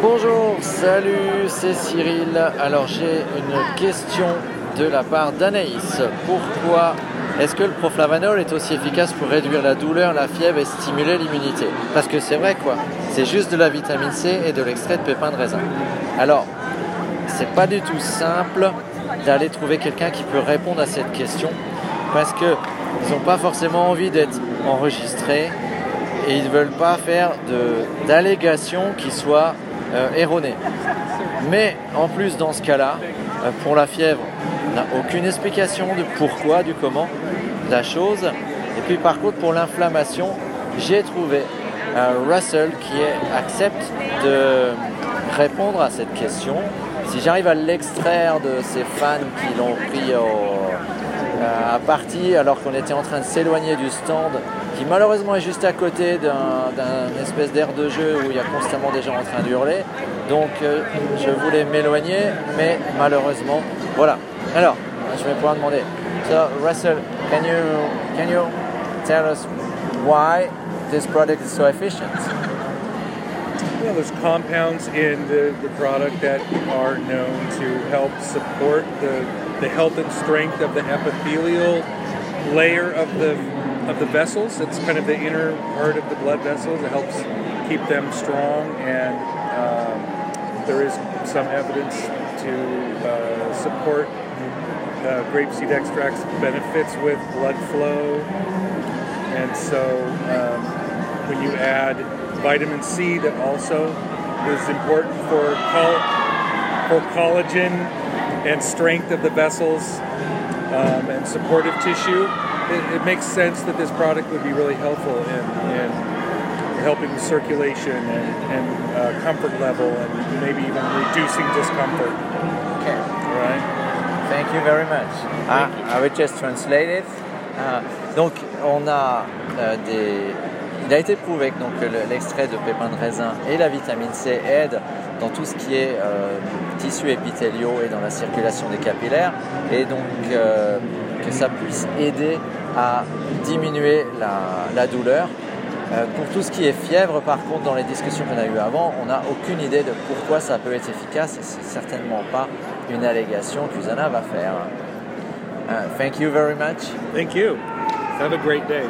Bonjour, salut, c'est Cyril. Alors j'ai une question de la part d'Anaïs. Pourquoi est-ce que le proflavanol est aussi efficace pour réduire la douleur, la fièvre et stimuler l'immunité? Parce que c'est vrai quoi, c'est juste de la vitamine C et de l'extrait de pépins de raisin. Alors, c'est pas du tout simple d'aller trouver quelqu'un qui peut répondre à cette question parce qu'ils n'ont pas forcément envie d'être enregistrés et ils ne veulent pas faire d'allégations qui soient euh, erronées. Mais en plus, dans ce cas-là, euh, pour la fièvre, on n'a aucune explication de pourquoi, du comment, la chose. Et puis par contre, pour l'inflammation, j'ai trouvé euh, Russell qui accepte de répondre à cette question. Si j'arrive à l'extraire de ces fans qui l'ont pris à partie alors qu'on était en train de s'éloigner du stand, qui malheureusement est juste à côté d'un espèce d'air de jeu où il y a constamment des gens en train d'hurler. Donc euh, je voulais m'éloigner, mais malheureusement, voilà. Alors, je vais pouvoir demander. So Russell, can you can you tell us why this product is so efficient? Well, there's compounds in the, the product that are known to help support the, the health and strength of the epithelial layer of the of the vessels. It's kind of the inner part of the blood vessels. It helps keep them strong, and um, there is some evidence to uh, support uh, grapeseed extracts benefits with blood flow. And so um, when you add vitamin C, that also is important for, for collagen and strength of the vessels um, and supportive tissue it, it, makes sense that this product would be really helpful in, in helping circulation and, and uh, comfort level and maybe even reducing discomfort. Okay. Right. Thank you very much. Ah, I will just translate it. Ah, donc, on a euh, des. Il a été prouvé que donc, l'extrait de pépins de raisin et la vitamine C aident dans tout ce qui est euh, tissus épithéliaux et dans la circulation des capillaires, et donc euh, que ça puisse aider à diminuer la, douleur. Euh, pour tout ce qui est fièvre, par contre, dans les discussions qu'on a eues avant, on n'a aucune idée de pourquoi ça peut être efficace et c'est certainement pas une allégation qu'Usana va faire. Uh, thank you very much. Thank you. Have a great day.